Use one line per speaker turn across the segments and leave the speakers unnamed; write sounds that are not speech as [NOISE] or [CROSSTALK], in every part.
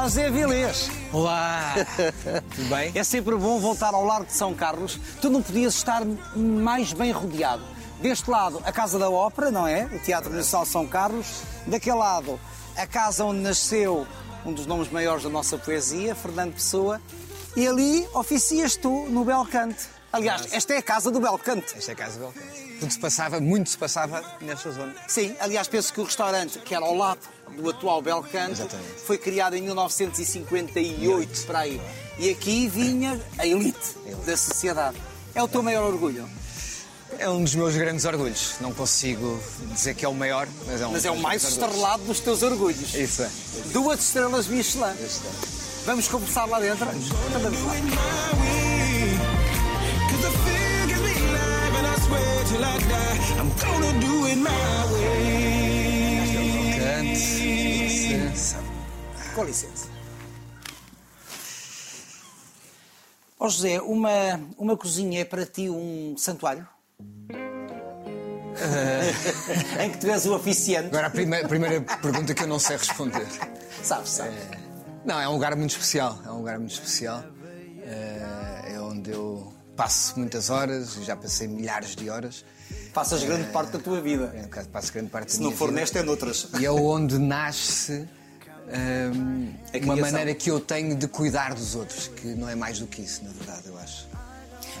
Olá, Zé Vilês.
Olá! [LAUGHS] Tudo bem?
É sempre bom voltar ao Largo de São Carlos. Tu não podias estar mais bem rodeado. Deste lado, a Casa da Ópera, não é? O Teatro Nacional São Carlos. Daquele lado, a casa onde nasceu um dos nomes maiores da nossa poesia, Fernando Pessoa. E ali oficias tu no Belcante. Aliás, esta é a casa do Belcante.
Esta é a casa do Belcante. Tudo se passava, muito se passava nesta zona.
Sim, aliás, penso que o restaurante, que era ao lado do atual Belcanto,
Exatamente.
foi criado em 1958, para aí. E aqui vinha a elite da sociedade. É o teu maior orgulho.
É um dos meus grandes orgulhos. Não consigo dizer que é o maior, mas é um
Mas é o mais estrelado dos teus orgulhos.
Isso é.
Duas estrelas Michelin.
Isso é.
Vamos conversar lá dentro? Então vamos lá.
Till I die I'm gonna do it my way.
Licença.
Com licença. Ó José, uma, uma cozinha é para ti um santuário? [LAUGHS] em que tu és o oficiante?
Agora, a primeira, a primeira pergunta que eu não sei responder.
Sabes, sabes.
Não, é um lugar muito especial. É um lugar muito especial. É é onde eu passo muitas horas, já passei milhares de horas.
Passas grande parte da tua vida.
É um passo grande parte
Se
da
não
minha
for
vida.
nesta, é noutras.
E é onde nasce hum, [LAUGHS]
A
uma maneira que eu tenho de cuidar dos outros, que não é mais do que isso, na verdade, eu acho.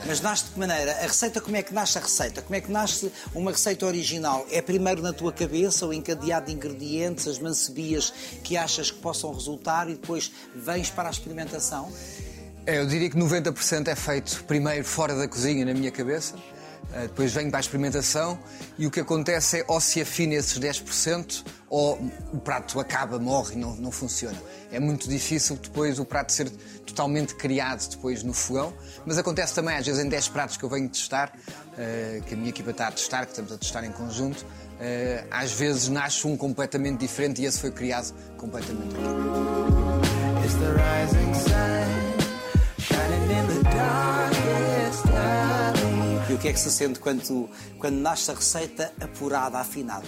Mas nasce de que maneira? A receita, como é que nasce a receita? Como é que nasce uma receita original? É primeiro na tua cabeça, o encadeado de ingredientes, as mancebias que achas que possam resultar e depois vens para a experimentação?
É, eu diria que 90% é feito primeiro fora da cozinha, na minha cabeça, eh, depois venho para a experimentação e o que acontece é ou se afina esses 10% ou o prato acaba, morre não, não funciona. É muito difícil depois o prato ser totalmente criado depois no fogão, mas acontece também às vezes em 10 pratos que eu venho testar, eh, que a minha equipa está a testar, que estamos a testar em conjunto, eh, às vezes nasce um completamente diferente e esse foi criado completamente.
It's the rising sun
E o que é que se sente quando, quando nasce a receita apurada, afinada?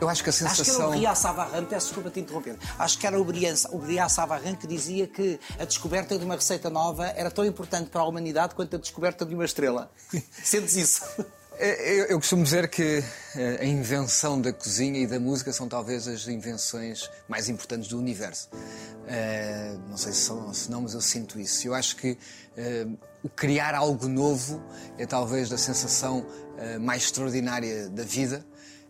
Eu acho que a
Acho que era o
sensação...
Briat Savarin, peço desculpa te interromper. Acho que era o o Briat Savarin que dizia que a descoberta de uma receita nova era tão importante para a humanidade quanto a descoberta de uma estrela. [LAUGHS] Sentes isso?
É, Eu, eu costumo dizer que eh, a invenção da cozinha e da música são talvez as invenções mais importantes do universo. Eh, não sei se são se não, mas eu sinto isso. Eu acho que eh, o criar algo novo é talvez a sensação eh, mais extraordinária da vida.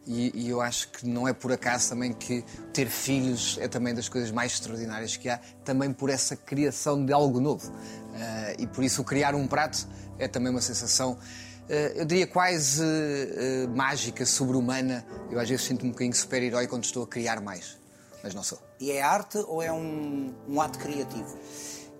E, e eu acho que não é por acaso também que ter filhos é também das coisas mais extraordinárias que há, também por essa criação de algo novo. E por isso criar um prato é também uma sensação eu diria quase eh, mágica, sobre-humana. Eu às vezes sinto-me um bocadinho super-herói quando estou a criar mais, mas não sou.
E é arte ou é um, um ato criativo?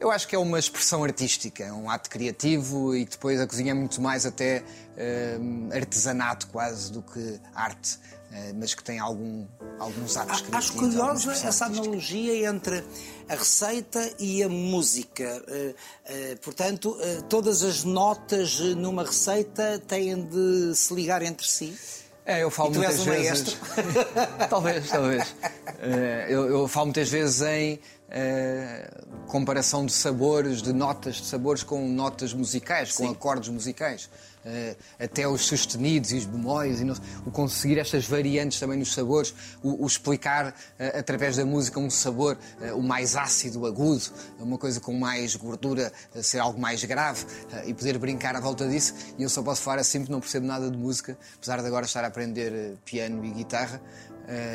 Eu acho que é uma expressão artística, é um ato criativo e depois a cozinha é muito mais até eh, artesanato quase do que arte, eh, mas que tem algum, alguns atos criativos.
Acho curiosa essa analogia entre a receita e a música. Eh, eh, portanto, eh, todas as notas eh, numa receita têm de se ligar entre si.
É, eu falo
E tu és
muitas
um
vezes. [LAUGHS] talvez, talvez. Eh, eu, eu falo muitas vezes em eh, comparação de sabores, de notas de sabores com notas musicais, com
Sim.
acordes musicais. Eh, até os sustenidos e os bemóis, e não- o conseguir estas variantes também nos sabores, o, o explicar eh, através da música um sabor, eh, o mais ácido, o agudo, uma coisa com mais gordura, ser algo mais grave, e poder brincar à volta disso. E eu só posso falar assim porque não percebo nada de música, apesar de agora estar a aprender piano e guitarra.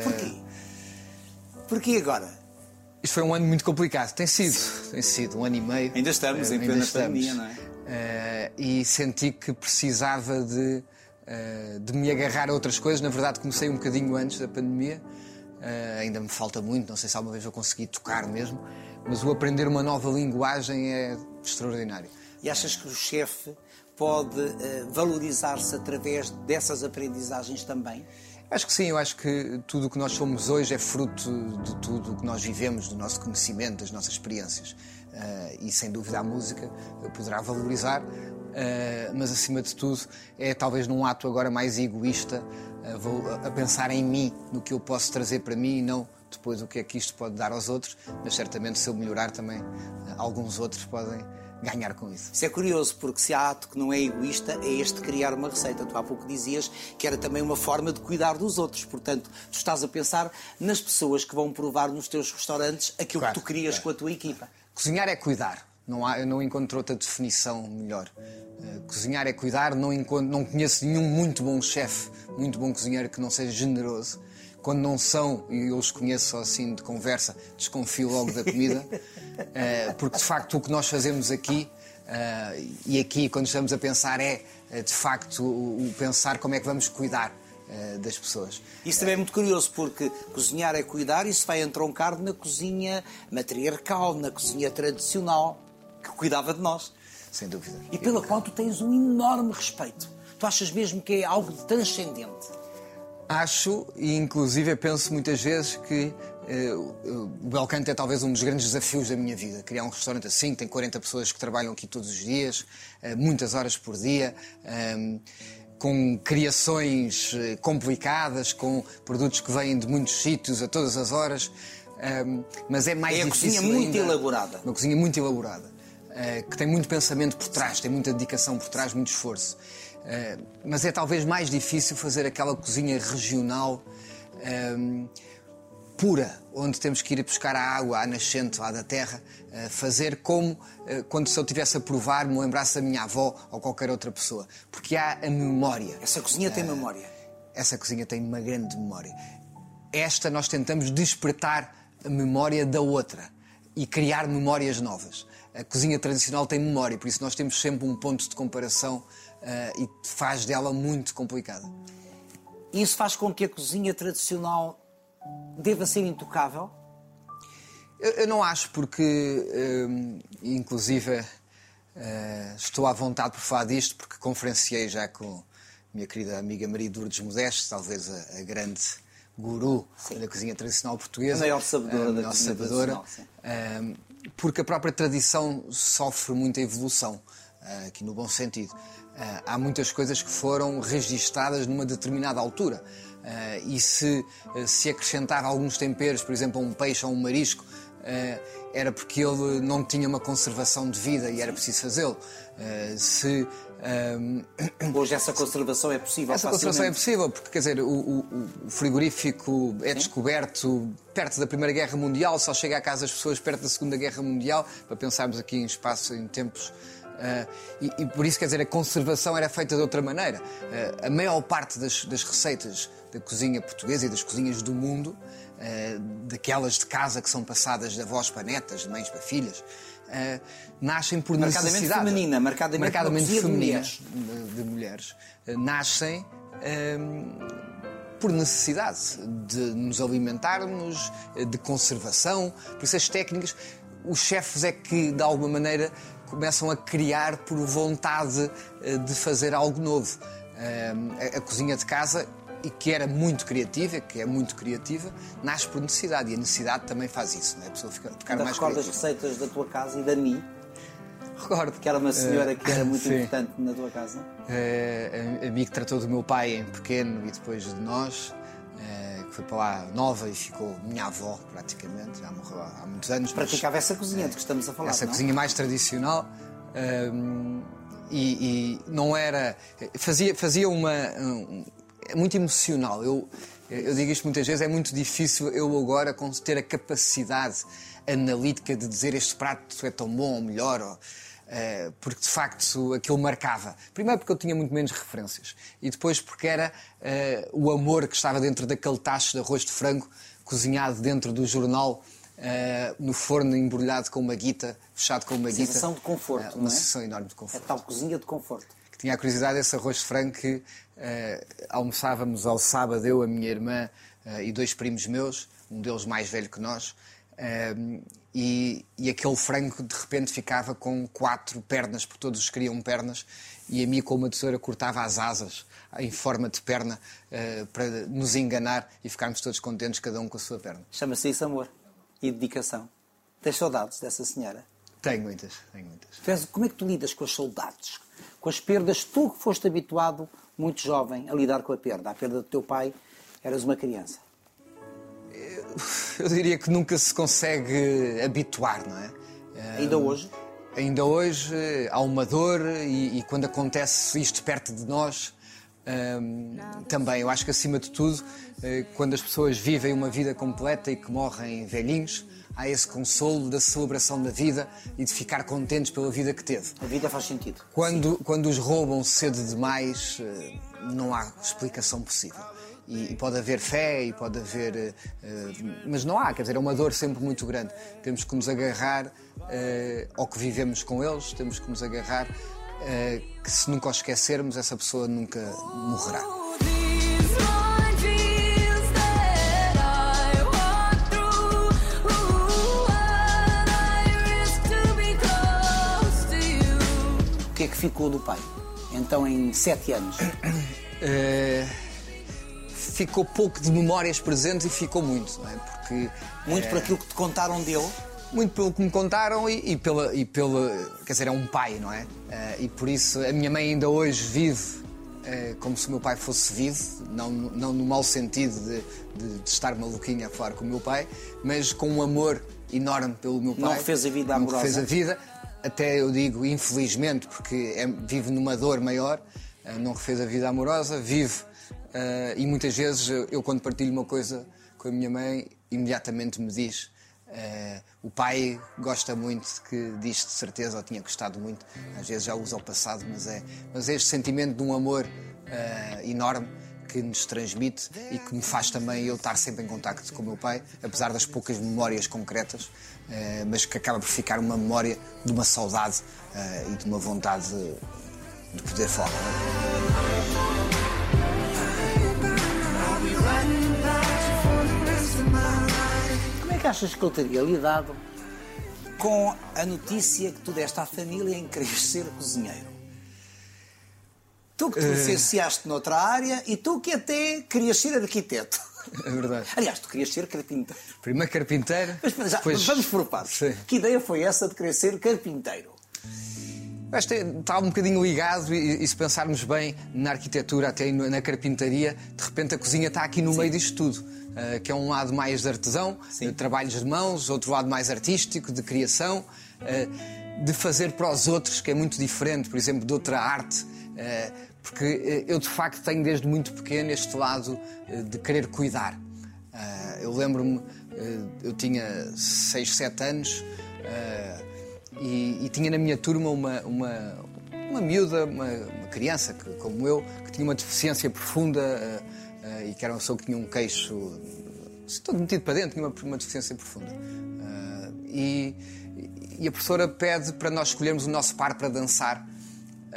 Porquê? Porquê agora?
Isto foi um ano muito complicado. Tem sido, tem sido um ano e meio.
Ainda estamos
Eh,
em
ainda
plena
estamos.
pandemia, não é?
Eh, e senti que precisava de, eh, de me agarrar a outras coisas. Na verdade, comecei um bocadinho antes da pandemia. Eh, ainda me falta muito, não sei se alguma vez vou conseguir tocar mesmo. Mas o aprender uma nova linguagem é extraordinário.
E achas que o chefe pode eh, valorizar-se através dessas aprendizagens também?
Acho que sim, eu acho que tudo o que nós somos hoje é fruto de tudo o que nós vivemos, do nosso conhecimento, das nossas experiências. Eh, e sem dúvida a música poderá valorizar, eh, mas acima de tudo é talvez num ato agora mais egoísta, eh, vou a- pensar em mim, no que eu posso trazer para mim e não depois o que é que isto pode dar aos outros, mas certamente se eu melhorar também, alguns outros podem ganhar com isso.
Isso é curioso, porque se há ato que não é egoísta, é este criar uma receita. Tu há pouco dizias que era também uma forma de cuidar dos outros. Portanto, tu estás a pensar nas pessoas que vão provar nos teus restaurantes aquilo
Claro,
que tu querias
claro.
com a tua equipa.
Cozinhar é cuidar. Não há, eu não encontro outra definição melhor. Eh, cozinhar é cuidar. Não, encontro, não conheço nenhum muito bom chefe, muito bom cozinheiro que não seja generoso. Quando não são, e eu os conheço só assim de conversa, desconfio logo da comida. [LAUGHS] Eh, porque de facto o que nós fazemos aqui, eh, e aqui quando estamos a pensar, é de facto o pensar como é que vamos cuidar eh, das pessoas.
Isso também é muito curioso, porque cozinhar é cuidar, isso vai entroncar na cozinha matriarcal, na cozinha tradicional, que cuidava de nós.
Sem dúvida.
E pela qual tu tens um enorme respeito. Tu achas mesmo que é algo de transcendente.
Acho, e inclusive penso muitas vezes que eh, o Belcanto é talvez um dos grandes desafios da minha vida. Criar um restaurante assim, tem 40 pessoas que trabalham aqui todos os dias, eh, muitas horas por dia, com criações eh, complicadas, com produtos que vêm de muitos sítios a todas as horas. ehm, mas é mais
É
difícil
cozinha muito
ainda-
elaborada.
Uma cozinha muito elaborada, eh, que tem muito pensamento por trás, tem muita dedicação por trás, muito esforço. Eh, mas é talvez mais difícil fazer aquela cozinha regional ehm, pura, onde temos que ir buscar a água à nascente lá da terra, eh, fazer como eh, quando se eu tivesse a provar me lembrasse da minha avó ou qualquer outra pessoa. Porque há a memória.
Essa cozinha tem memória.
Essa cozinha tem uma grande memória. Esta nós tentamos despertar a memória da outra e criar memórias novas. A cozinha tradicional tem memória, por isso nós temos sempre um ponto de comparação eh, e faz dela muito complicada.
Isso faz com que a cozinha tradicional deva ser intocável.
Eu, eu não acho, porque, hum, inclusive, eh, estou à vontade por falar disto, porque conferenciei já com a minha querida amiga Maria Lourdes Modeste, talvez a, a grande guru da cozinha tradicional portuguesa.
A maior sabedora da
maior
cozinha
sabedora,
tradicional,
hum, porque a própria tradição sofre muita evolução, eh, aqui no bom sentido. Eh, há muitas coisas que foram registadas numa determinada altura. Eh, e se eh, se acrescentar alguns temperos, por exemplo, a um peixe ou um marisco, eh, era porque ele não tinha uma conservação de vida e era preciso fazê-lo. Se ehm,
Hoje essa conservação é possível
essa conservação é
facilmente.
possível, porque quer dizer, o, o- o frigorífico é descoberto perto da Primeira Guerra Mundial, só chega à casa das pessoas perto da Segunda Guerra Mundial, para pensarmos aqui em espaço, em tempos. ah, e, e por isso, quer dizer, a conservação era feita de outra maneira. Ah, a maior parte das, das receitas da cozinha portuguesa e das cozinhas do mundo, ah, daquelas de casa que são passadas de avós para netas, de mães para filhas, ah, nascem por
Marcadamente
necessidade.
feminina, marcadamente uma cozinha de
feminina
mulheres.
de, de mulheres eh, nascem ehm, por necessidade de nos alimentarmos, eh, de conservação. Por isso, as técnicas, os chefes é que, de alguma maneira, começam a criar por vontade eh, de fazer algo novo. Ehm, a cozinha de casa, e que era muito criativa, que é muito criativa, nasce por necessidade. E a necessidade também faz isso, não é? A pessoa fica, ficar
Ainda
mais
recordas
criativa.
receitas da tua casa e da Mi,
Recordo.
que era uma senhora
Eh,
que era muito [LAUGHS]
sim.
importante na tua casa?
Eh, a, mim que tratou do meu pai em pequeno e depois de nós, eh, que foi para lá nova e ficou minha avó praticamente, já morreu há, há muitos anos. mas
Praticava essa cozinha de que estamos a falar,
essa
não?
cozinha mais tradicional. ehm, e, e não era. Fazia, fazia uma. um- é muito emocional. Eu, eu digo isto muitas vezes, é muito difícil eu agora ter a capacidade analítica de dizer este prato é tão bom ou melhor. ou, eh, porque de facto aquilo marcava. Primeiro porque eu tinha muito menos referências e depois porque era eh, o amor que estava dentro daquele tacho de arroz de frango cozinhado dentro do jornal eh, no forno embrulhado com uma guita, fechado com uma guita.
Sensação de conforto,
Eh,
não
uma
é?
sensação enorme de
A
conforto.
tal cozinha de conforto.
Que tinha a curiosidade desse arroz de frango que almoçávamos ao sábado, eu, a minha irmã eh, e dois primos meus, um deles mais velho que nós, eh, e, e aquele frango de repente ficava com quatro pernas, porque todos queriam pernas, e a mim com uma tesoura cortava as asas em forma de perna eh, para nos enganar e ficarmos todos contentes, cada um com a sua perna.
Chama-se isso amor e dedicação. Tens saudades dessa senhora?
Tenho muitas, tenho muitas.
És- como é que tu lidas com as saudades? Com as perdas? Tu que foste habituado, muito jovem, a lidar com a perda. A perda do teu pai, eras uma criança.
Eu diria que nunca se consegue habituar, não é?
Ainda hoje?
Ainda hoje há uma dor e, e quando acontece isto perto de nós, hum, também, eu acho que acima de tudo, eh, quando as pessoas vivem uma vida completa e que morrem velhinhos, há esse consolo da celebração da vida e de ficar contentes pela vida que teve.
A vida faz sentido.
Quando, quando os roubam cedo demais, eh, não há explicação possível. E, e pode haver fé e pode haver. eh, mas não há, quer dizer, é uma dor sempre muito grande. Temos que nos agarrar eh, ao que vivemos com eles, temos que nos agarrar que se nunca os esquecermos, essa pessoa nunca morrerá.
O que é que ficou do pai? Então, em sete anos. [COUGHS]
Eh, ficou pouco de memórias presentes e ficou muito, não é? Porque
Muito por aquilo que te contaram dele.
Muito pelo que me contaram e, e pela, e pela. Quer dizer, é um pai, não é? Eh, e por isso a minha mãe ainda hoje vive eh, como se o meu pai fosse vivo, não, no- não no mau sentido de, de- de estar maluquinha a falar com o meu pai, mas com um amor enorme pelo meu pai.
Não refez a vida
Não
amorosa.
refez a vida, até eu digo infelizmente, porque é- vive numa dor maior, eh, não refez a vida amorosa, vive. e muitas vezes eu, eu, quando partilho uma coisa com a minha mãe, imediatamente me diz. Eh, o pai gosta muito que diz de certeza, ou tinha gostado muito, às vezes já usa o passado, mas é, mas é este sentimento de um amor eh, enorme que nos transmite e que me faz também eu estar sempre em contacto com o meu pai, apesar das poucas memórias concretas, eh, mas que acaba por ficar uma memória de uma saudade e de uma vontade de, de poder falar.
Que achas que eu teria lidado com a notícia que tu deste à família em querer [LAUGHS] ser cozinheiro? Tu que te licenciaste noutra área e tu que até querias ser arquiteto.
É verdade.
Aliás, tu querias ser carpinteiro.
Primeiro carpinteiro,
Mas, mas já, vamos por partes.
Sim.
Que ideia foi essa de querer ser carpinteiro?
Acho que está um bocadinho ligado e, e se pensarmos bem na arquitetura, até na carpintaria, de repente a cozinha está aqui no meio disto tudo. Ah, que é um lado mais de artesão, de trabalhos de mãos, outro lado mais artístico, de criação, ah, de fazer para os outros, que é muito diferente, por exemplo, de outra arte. ah, porque eh, eu de facto tenho desde muito pequeno este lado eh, de querer cuidar. Eu lembro-me, eh, eu tinha 6, 7 anos e, e tinha na minha turma uma, uma, uma miúda, uma, uma criança que, como eu, que tinha uma deficiência profunda e que era uma pessoa que tinha um queixo assim, todo metido para dentro, tinha uma, uma deficiência profunda. Ah, e, e a professora pede para nós escolhermos o nosso par para dançar.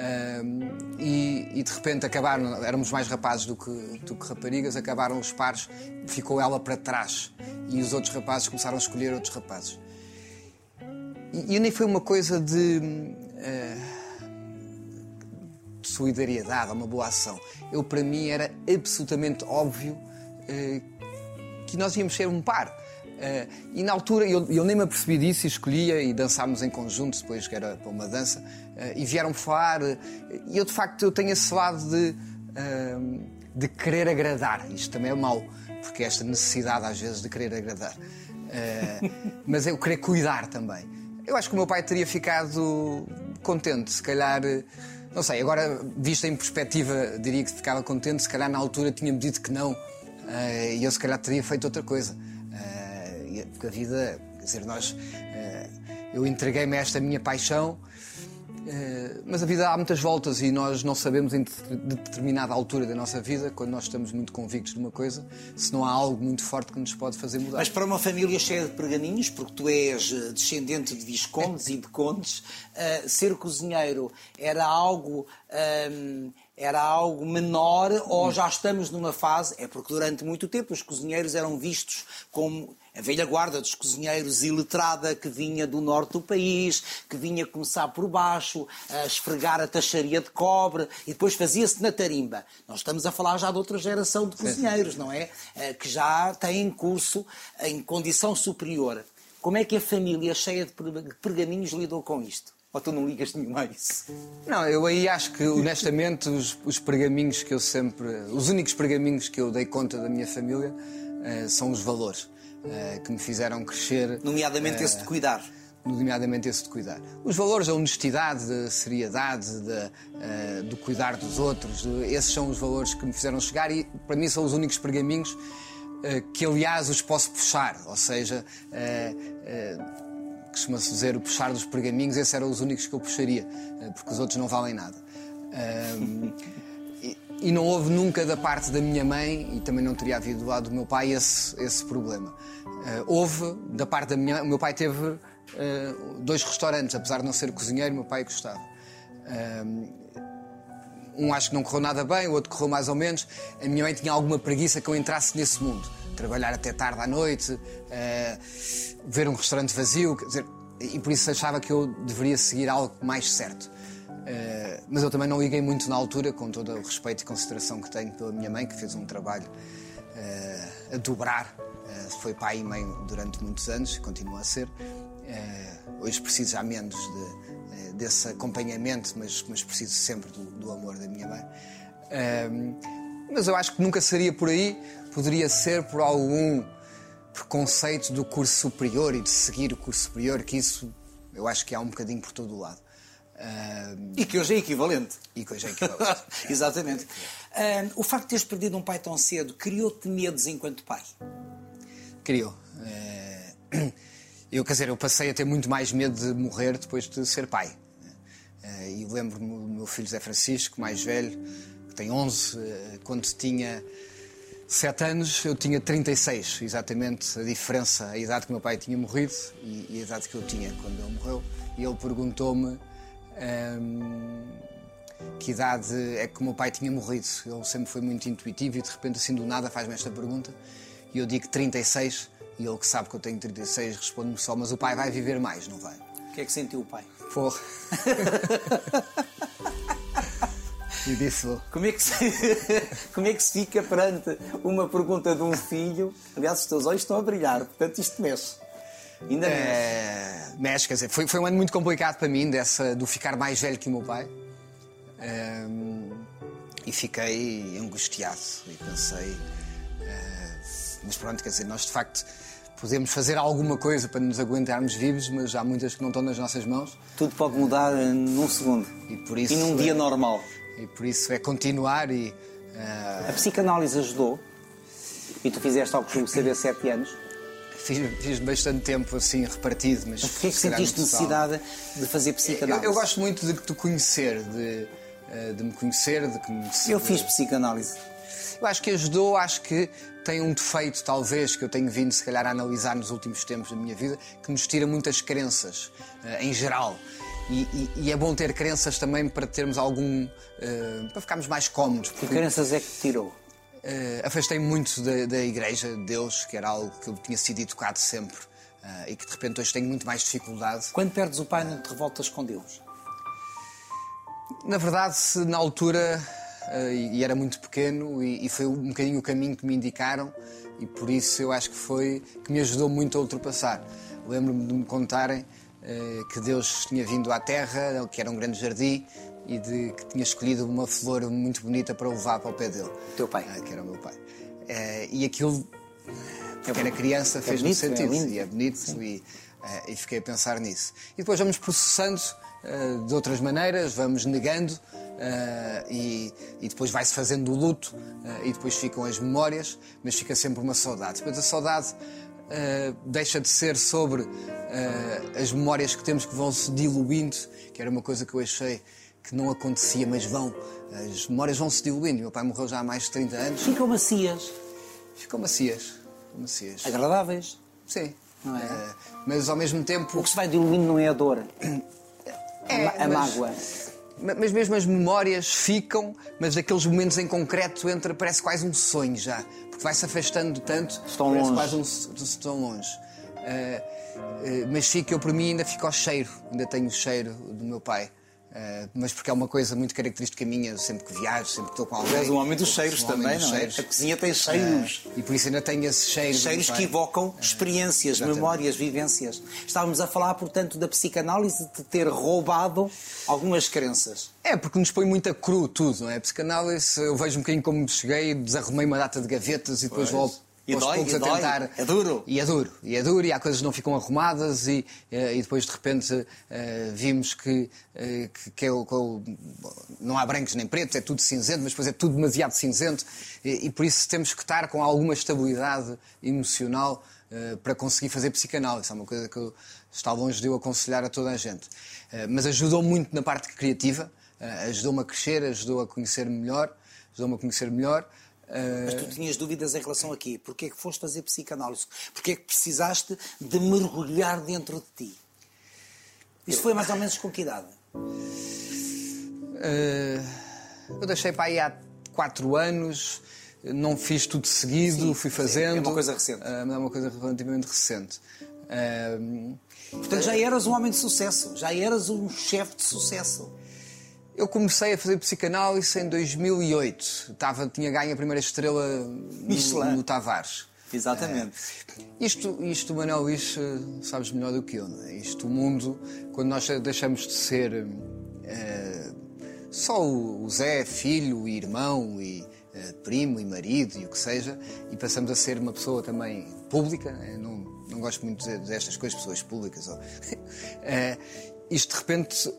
Um, e, e de repente acabaram, éramos mais rapazes do que, do que raparigas, acabaram os pares, ficou ela para trás e os outros rapazes começaram a escolher outros rapazes. E, e nem foi uma coisa de, eh, de solidariedade, uma boa ação. Eu, para mim, era absolutamente óbvio eh, que nós íamos ser um par. Eh, e na altura eu, eu nem me apercebi disso e escolhia e dançámos em conjunto, depois que era para uma dança, eh, e vieram falar. e eu de facto eu tenho esse lado de, de querer agradar. Isto também é mau, porque é esta necessidade às vezes de querer agradar. Mas eu querer cuidar também. Eu acho que o meu pai teria ficado contente, se calhar. Não sei, agora, visto em perspectiva, diria que ficava contente, se calhar na altura tinha-me dito que não. eh, e eu, se calhar, teria feito outra coisa. Eh, porque a vida, quer dizer, nós. eh, eu entreguei-me a esta minha paixão, mas a vida há muitas voltas e nós não sabemos em de- de determinada altura da nossa vida, quando nós estamos muito convictos de uma coisa, se não há algo muito forte que nos pode fazer mudar.
Mas para uma família cheia de perganinhos, porque tu és eh, descendente de viscondes e de condes, eh, ser cozinheiro era algo, ahm, era algo menor ou já estamos numa fase? É porque durante muito tempo os cozinheiros eram vistos como a velha guarda dos cozinheiros iletrada que vinha do norte do país, que vinha começar por baixo, a esfregar a taxaria de cobre e depois fazia-se na tarimba. Nós estamos a falar já de outra geração de cozinheiros, não é? Eh, Que já têm curso em condição superior. Como é que a família cheia de per- de pergaminhos lidou com isto? Ou tu não ligas nenhum a isso?
Não, eu aí acho que, honestamente, os, os pergaminhos que eu sempre. Os únicos pergaminhos que eu dei conta da minha família eh, são os valores eh, que me fizeram crescer.
Nomeadamente esse de cuidar.
nomeadamente esse de cuidar. Os valores da honestidade, da seriedade, da, eh, do cuidar dos outros, de- esses são os valores que me fizeram chegar e para mim são os únicos pergaminhos eh, que, aliás, os posso puxar. Ou seja, eh, eh, costuma-se dizer o puxar dos pergaminhos, esses eram os únicos que eu puxaria, eh, porque os outros não valem nada. [LAUGHS] E, não houve nunca da parte da minha mãe, e também não teria havido do lado do meu pai, esse, esse problema. Ah, houve da parte da minha mãe, o meu pai teve ah, dois restaurantes, apesar de não ser cozinheiro, meu pai gostava. Ahm, um acho que não correu nada bem, o outro correu mais ou menos. A minha mãe tinha alguma preguiça que eu entrasse nesse mundo. Trabalhar até tarde à noite, eh, ver um restaurante vazio, quer dizer, e por isso achava que eu deveria seguir algo mais certo. Eh, mas eu também não liguei muito na altura, com todo o respeito e consideração que tenho pela minha mãe, que fez um trabalho eh, a dobrar. Eh, foi pai e mãe durante muitos anos, continua a ser. Hoje preciso já menos de, desse acompanhamento, mas, mas preciso sempre do, do amor da minha mãe. Ahm, mas eu acho que nunca seria por aí, poderia ser por algum preconceito do curso superior e de seguir o curso superior, que isso eu acho que há um bocadinho por todo o lado. Ahm,
E que hoje é equivalente.
e que hoje é equivalente. [LAUGHS]
Exatamente. Ah, o facto de teres perdido um pai tão cedo criou-te medos enquanto pai?
Criou. Eh, Eu, quer dizer, eu passei a ter muito mais medo de morrer depois de ser pai. Eh, E lembro-me do meu filho Zé Francisco, mais velho, que tem 11, eh, quando tinha 7 anos, eu tinha 36, exatamente a diferença, a idade que meu pai tinha morrido e, e a idade que eu tinha quando ele morreu. E ele perguntou-me que idade é que o meu pai tinha morrido. Ele sempre foi muito intuitivo e de repente, assim do nada, faz-me esta pergunta. E eu digo 36, e ele que sabe que eu tenho 36 responde-me só: Mas o pai vai viver mais, não vai?
O que é que sentiu o pai?
Porra. [LAUGHS] e disse:
Como é, que se, [LAUGHS] como é que se fica perante uma pergunta de um filho? Aliás, os teus olhos estão a brilhar, portanto isto mexe. Ainda mexe.
É, mexe, quer dizer, foi, foi um ano muito complicado para mim, dessa, do ficar mais velho que o meu pai. E fiquei angustiado e pensei. eh, mas pronto, quer dizer, nós de facto podemos fazer alguma coisa para nos aguentarmos vivos, mas há muitas que não estão nas nossas mãos.
Tudo pode mudar num segundo.
E por isso
E num
é-
dia normal.
E por isso é continuar e. eh,
A psicanálise ajudou. E tu fizeste ao clube CD 7 anos.
Fiz, fiz bastante tempo assim repartido, mas.
Porquê é que
calhar
sentiste necessidade de fazer
Eu,
psicanálise?
eu gosto muito de te conhecer, de, eh, de me conhecer, de que me
Eu fiz psicanálise.
Eu acho que ajudou, acho que tem um defeito, talvez, que eu tenho vindo, se calhar, a analisar nos últimos tempos da minha vida, que nos tira muitas crenças, eh, em geral. E, e- e é bom ter crenças também para termos algum. eh, para ficarmos mais cómodos.
Que
porque,
crenças é que te tirou?
Eh, Afastei-me muito da, da Igreja de Deus, que era algo que eu tinha sido educado sempre, eh, e que de repente hoje tenho muito mais dificuldade.
Quando perdes o pai, não te revoltas com Deus?
Na verdade, na altura, eh, e era muito pequeno, e, e foi um bocadinho o caminho que me indicaram, e por isso eu acho que foi que me ajudou muito a ultrapassar. Lembro-me de me contarem que Deus tinha vindo à Terra, que era um grande jardim, e de que tinha escolhido uma flor muito bonita para levar para o pé dele.
Teu pai.
Ah, que era o meu pai. Eh, e aquilo, porque era criança, fez-me
bonito, é
sentido.
lindo.
e é bonito, e, eh, e fiquei a pensar nisso. E depois vamos processando eh, de outras maneiras, vamos negando, e, e depois vai-se fazendo o luto, e depois ficam as memórias, mas fica sempre uma saudade. Depois a saudade eh, deixa de ser sobre eh, as memórias que temos que vão se diluindo, que era uma coisa que eu achei que não acontecia, mas vão. As memórias vão se diluindo. Meu pai morreu já há mais de 30 anos.
Ficam macias,
Ficou macias. Macias.
agradáveis.
Sim.
Não é?
Eh, mas ao mesmo
O
tempo.
que se vai diluindo não é a dor,
É,
a, ma- a
mas-
mágoa.
Ma- Mas mesmo as memórias ficam, mas aqueles momentos em concreto entra, parece quase um sonho já. Porque vai-se afastando tanto,
Estão
parece
longe.
quase um, s- tão longe. Eh, eh, mas fica, eu para mim ainda fica o cheiro, ainda tenho o cheiro do meu pai. Eh, mas porque é uma coisa muito característica minha, sempre que viajo, sempre que estou com alguém.
És um homem dos cheiros
um
também,
dos
não é?
cheiros.
A cozinha tem cheiros.
Eh, e por isso ainda tenho esse cheiro. do
Cheiros
meu
que evocam experiências,
exatamente.
memórias, vivências. Estávamos a falar, portanto, da psicanálise de ter roubado algumas crenças.
É, porque nos põe muito a cru tudo, não é? A psicanálise, eu vejo um bocadinho como cheguei, desarrumei uma data de gavetas e depois
Pois.
volto.
E
aos
dói,
poucos
e
a
dói.
tentar.
É duro.
E é duro, e é duro, e há coisas que não ficam arrumadas, e, eh, e depois de repente eh, vimos que, eh, que, que é o- que é o- não há brancos nem pretos, é tudo cinzento, mas depois é tudo demasiado cinzento, e, e por isso temos que estar com alguma estabilidade emocional para conseguir fazer psicanálise. É uma coisa que eu, está longe de eu aconselhar a toda a gente. Mas ajudou muito na parte criativa, ajudou-me a crescer, ajudou a conhecer-me melhor, ajudou-me a conhecer melhor.
Mas tu tinhas dúvidas em relação a quê? Porquê é que foste fazer psicanálise? Porquê é que precisaste de mergulhar dentro de ti? Isso foi mais ou menos com que idade?
Eh, eu deixei para aí há quatro anos, não fiz tudo seguido,
Sim,
fui
sim,
fazendo.
é uma coisa recente.
Eh, mas é uma coisa relativamente recente. Eh,
Portanto, já eras um homem de sucesso, já eras um chefe de sucesso.
Eu comecei a fazer psicanálise em 2008. Estava, tinha ganho a primeira estrela
Michelin.
no, no Tavares.
Exatamente.
Isto, isto, Manuel Luís, eh, sabes melhor do que eu, não é? Isto, o mundo, quando nós deixamos de ser eh, só o Zé, filho e irmão e eh, primo e marido e o que seja, e passamos a ser uma pessoa também pública, não, não gosto muito de- destas coisas, pessoas públicas, ou, [LAUGHS] isto de repente.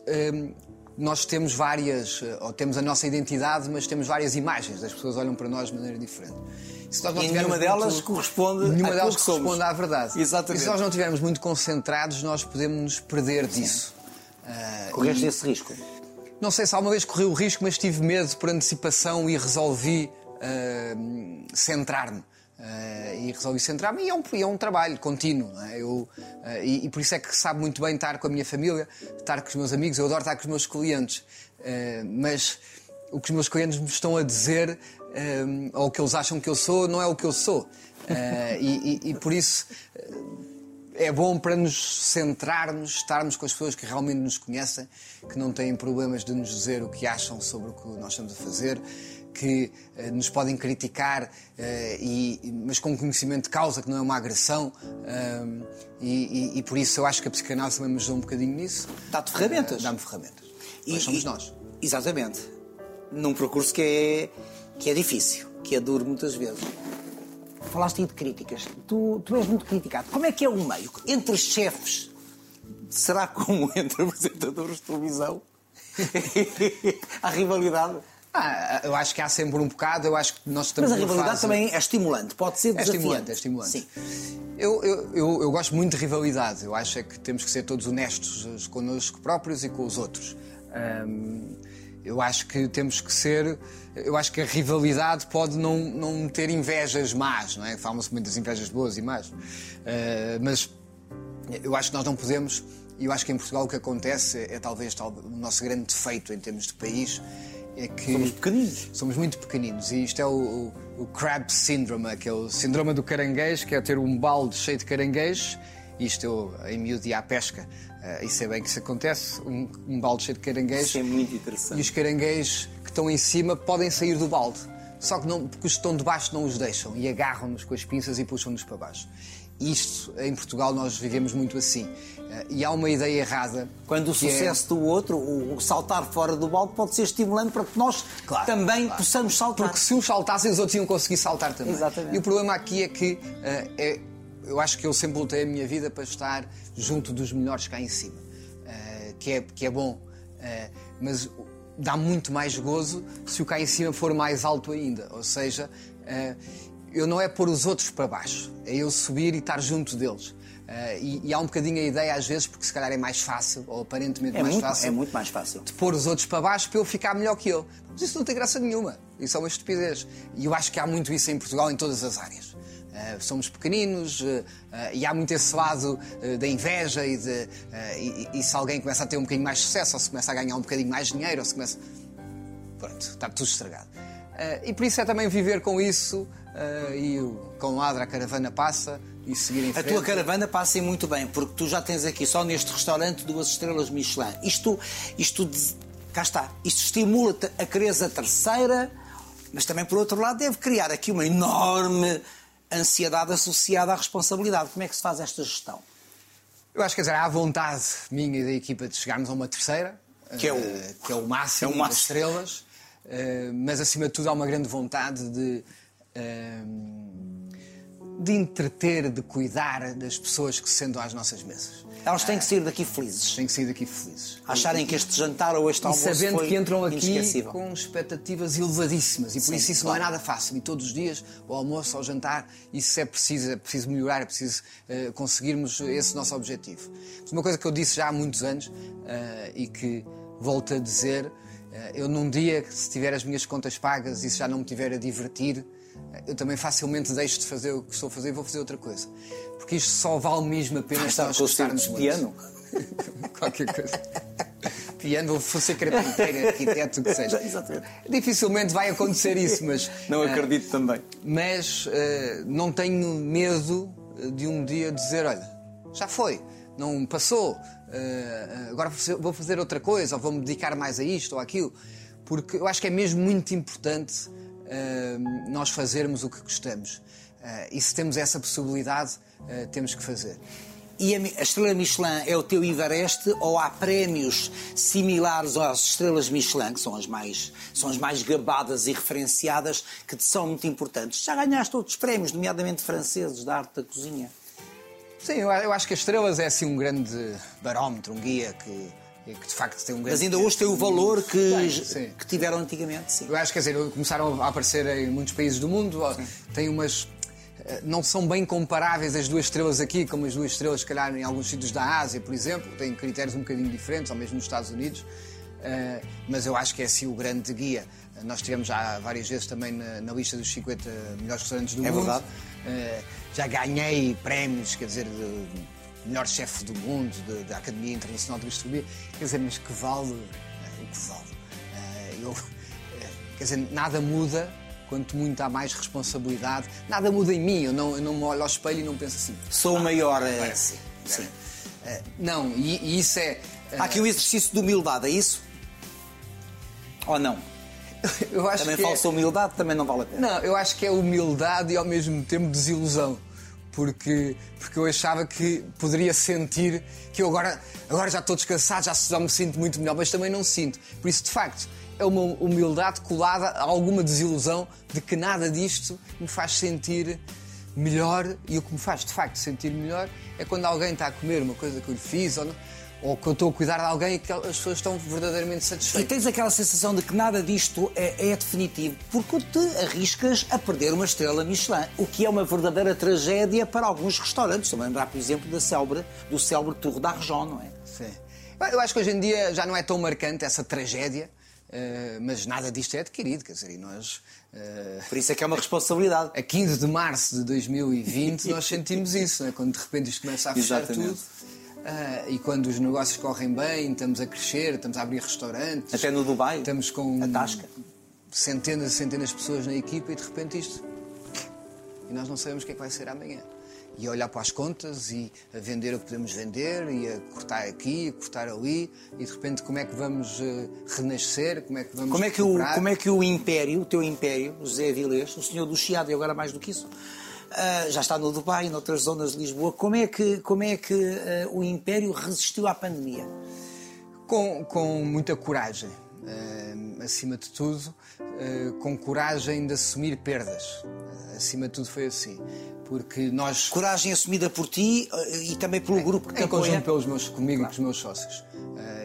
Nós temos várias, eh, ou temos a nossa identidade, mas temos várias imagens. As pessoas olham para nós de maneira diferente. E se nós não
E nenhuma delas
muito-
corresponde
nenhuma
àquilo
delas
que somos.
corresponde à verdade.
Exatamente.
E se nós não estivermos muito concentrados, nós podemos nos perder disso. Ah,
Correste
e
esse risco.
Não sei se alguma vez corri o risco, mas tive medo por antecipação e resolvi ah, centrar-me. Ah, e resolvi centrar-me e é um, é um trabalho contínuo. é? Eu, ah, e, e por isso é que sabe muito bem estar com a minha família, estar com os meus amigos. Eu adoro estar com os meus clientes. Ah, mas o que os meus clientes me estão a dizer, ou o que eles acham que eu sou, não é o que eu sou. E, e- e por isso é bom para nos centrarmos, estarmos com as pessoas que realmente nos conhecem, que não têm problemas de nos dizer o que acham sobre o que nós estamos a fazer, que eh, nos podem criticar, eh, e, mas com conhecimento de causa, que não é uma agressão. ah, e, e- e por isso eu acho que a psicanálise também me ajudou um bocadinho nisso.
Dá-te ferramentas.
Dá-me ferramentas.
E-
Mas somos nós.
Exatamente. Num percurso que é, que é difícil, que é duro muitas vezes. Falaste aí de críticas. Tu, tu és muito criticado. Como é que é o meio? Entre chefes, será como [LAUGHS] entre apresentadores de televisão? [LAUGHS] Há rivalidade.
Ah, eu acho que há sempre um bocado, eu acho que nós estamos
Mas a rivalidade
fase-
também é estimulante, pode ser
É
desafiante.
estimulante, é estimulante.
Sim.
Eu, eu, eu, eu gosto muito de rivalidade. Eu acho é que temos que ser todos honestos connosco próprios e com os outros. Hum, eu acho que temos que ser. Eu acho que a rivalidade pode não, não ter invejas más, não é? Falam-se muito das invejas boas e más. Ah, mas eu acho que nós não podemos. E eu acho que em Portugal o que acontece é, é talvez tal- o nosso grande defeito em termos de país. É que
Somos pequeninos.
Somos muito pequeninos e isto é o, o, o crab syndrome, que o síndrome do caranguejo, que é ter um balde cheio de caranguejos. Isto eu, em miúdo, ia à pesca. eh, e sei bem que isso acontece. Um, um balde cheio de caranguejos.
Isso é muito
E
interessante.
os caranguejos que estão em cima podem sair do balde. Só que não, porque os que estão de baixo não os deixam e agarram-nos com as pinças e puxam-nos para baixo. Isto, em Portugal, nós vivemos muito assim. Eh, E há uma ideia errada.
Quando o
é-
sucesso do outro, o, saltar fora do balde, pode ser estimulante para que nós
Claro,
também
claro.
possamos saltar.
Porque se uns saltassem, os outros iam conseguir saltar também.
Exatamente.
E o problema aqui é que eh, é, eu acho que eu sempre lutei a minha vida para estar junto dos melhores cá em cima. Eh, que, é, que é bom. Mas dá muito mais gozo se o cá em cima for mais alto ainda. Ou seja, eu não é pôr os outros para baixo, é eu subir e estar junto deles. Eh, e, e há um bocadinho a ideia, às vezes, porque se calhar é mais fácil, ou aparentemente
É
mais
muito,
fácil
é muito mais fácil.
de pôr os outros para baixo para eu ficar melhor que ele. Mas isso não tem graça nenhuma. Isso é uma estupidez. E eu acho que há muito isso em Portugal em todas as áreas. Eh, somos pequeninos eh, eh, e há muito esse lado da inveja e, de, e, e se alguém começa a ter um bocadinho mais sucesso ou se começa a ganhar um bocadinho mais dinheiro ou se começa... Pronto, está tudo estragado. E por isso é também viver com isso e o com ladra a caravana passa e seguir em
A
frente.
tua caravana passa muito bem, porque tu já tens aqui só neste restaurante duas estrelas Michelin. Isto, isto cá está, isto estimula-te a quereres a terceira, mas também por outro lado deve criar aqui uma enorme ansiedade associada à responsabilidade. Como é que se faz esta gestão?
Eu acho que dizer, há a vontade minha e da equipa de chegarmos a uma terceira,
Que é o-
eh, que é o máximo,
é o máximo.
das estrelas, eh, mas acima de tudo há uma grande vontade de, eh, de entreter, de cuidar das pessoas que se sentam às nossas mesas.
Elas têm que sair daqui felizes.
Têm que sair daqui felizes.
Acharem que este jantar ou este
E
almoço
sabendo
foi
que entram aqui com expectativas elevadíssimas. E por
Sim,
isso isso
claro.
não é nada fácil. E todos os dias, ao almoço, ao jantar, isso é preciso, é preciso melhorar, é preciso eh, conseguirmos esse nosso objetivo. Mas uma coisa que eu disse já há muitos anos eh, e que volto a dizer, eh, eu num dia, que se tiver as minhas contas pagas e se já não me tiver a divertir, eu também facilmente deixo de fazer o que estou a fazer e vou fazer outra coisa. Porque isto só vale mesmo a
Está
nós
com o
gostarmos
de piano. [LAUGHS]
Qualquer coisa. Piano, vou ser carpinteiro, arquiteto, o que seja. [LAUGHS]
Exatamente.
Dificilmente vai acontecer isso, mas.
Não
ah,
acredito também.
mas ah, não tenho medo ah, de um dia dizer: olha, já foi, não passou, ah, agora vou fazer- outra coisa, ou vou me dedicar mais a isto ou àquilo. Porque eu acho que é mesmo muito importante ah, nós fazermos o que gostamos. Ah, e se temos essa possibilidade, ah, temos que fazer.
E a, estrela Michelin é o teu Everest ou há prémios similares às estrelas Michelin, que são as mais, são as mais gabadas e referenciadas, que te são muito importantes? Já ganhaste outros prémios, nomeadamente franceses, da arte da cozinha.
Sim, eu, eu acho que as estrelas é assim um grande barómetro, um guia que, que de facto tem um grande.
Mas ainda hoje tem o valor que,
Tem, sim.
que tiveram antigamente, sim.
Eu acho que quer dizer, começaram a aparecer em muitos países do mundo, ó, tem umas. eh, Não são bem comparáveis as duas estrelas aqui, como as duas estrelas, se calhar, em alguns sítios da Ásia, por exemplo. Têm critérios um bocadinho diferentes, ou mesmo nos Estados Unidos. Eh, mas eu acho que é assim o grande guia. Nós tivemos já várias vezes também na, na lista dos 50 melhores restaurantes do
É
mundo.
verdade.
Eh, já ganhei prémios, quer dizer, de melhor chefe do mundo, de- da Academia Internacional de Gastronomia. Quer dizer, mas que vale eh, o que vale. Eh, eu, eh, quer dizer, nada muda, quanto muito há mais responsabilidade. Nada muda em mim, eu não, eu não me olho ao espelho e não penso assim.
Sou o maior. eh,
Agora
sim. sim.
Eh, não, e, e isso é.
Há aqui o exercício de humildade, é isso? Ou não? [LAUGHS] Também
que é-
falsa humildade, também não vale a pena.
Não, eu acho que é humildade e ao mesmo tempo desilusão. Porque, porque eu achava que poderia sentir que eu agora, agora já estou descansado, já, já me sinto muito melhor, mas também não sinto. Por isso, de facto, é uma humildade colada a alguma desilusão de que nada disto me faz sentir melhor. E o que me faz, de facto, sentir melhor é quando alguém está a comer uma coisa que eu lhe fiz ou, não- ou que eu estou a cuidar de alguém e que as pessoas estão verdadeiramente
E
satisfeitas.
tens aquela sensação de que nada disto é, é definitivo, porque te arriscas a perder uma estrela Michelin, o que é uma verdadeira tragédia para alguns restaurantes. Estou a lembrar, por exemplo, da célebre, do célebre Tour d'Argent, não é?
Sim. Eu acho que hoje em dia já não é tão marcante essa tragédia, eh, mas nada disto é adquirido, quer dizer, e nós. eh,
Por isso é que é uma responsabilidade.
a 15 de março de 2020 nós sentimos isso, não é? quando de repente isto começa a fechar
Exatamente.
tudo. Eh, e quando os negócios correm bem, estamos a crescer, estamos a abrir restaurantes.
Até no Dubai,
Estamos com
a Tasca.
centenas e centenas de pessoas na equipa e de repente isto. E nós não sabemos o que é que vai ser amanhã. E a olhar para as contas e a vender o que podemos vender e a cortar aqui, a cortar ali e de repente como é que vamos eh, renascer, como é que vamos
Como é que, o, como é que o Império, o teu Império, José Avilés, o senhor do Chiado e agora mais do que isso, ah, já está no Dubai e noutras zonas de Lisboa, como é que, como é que ah, o Império resistiu à pandemia?
Com, com muita coragem, eh, acima de tudo, com coragem de assumir perdas. Acima de tudo foi assim. Porque nós
Coragem assumida por ti e também pelo grupo que te
Em
apoia.
conjunto pelos meus, comigo e com os meus sócios.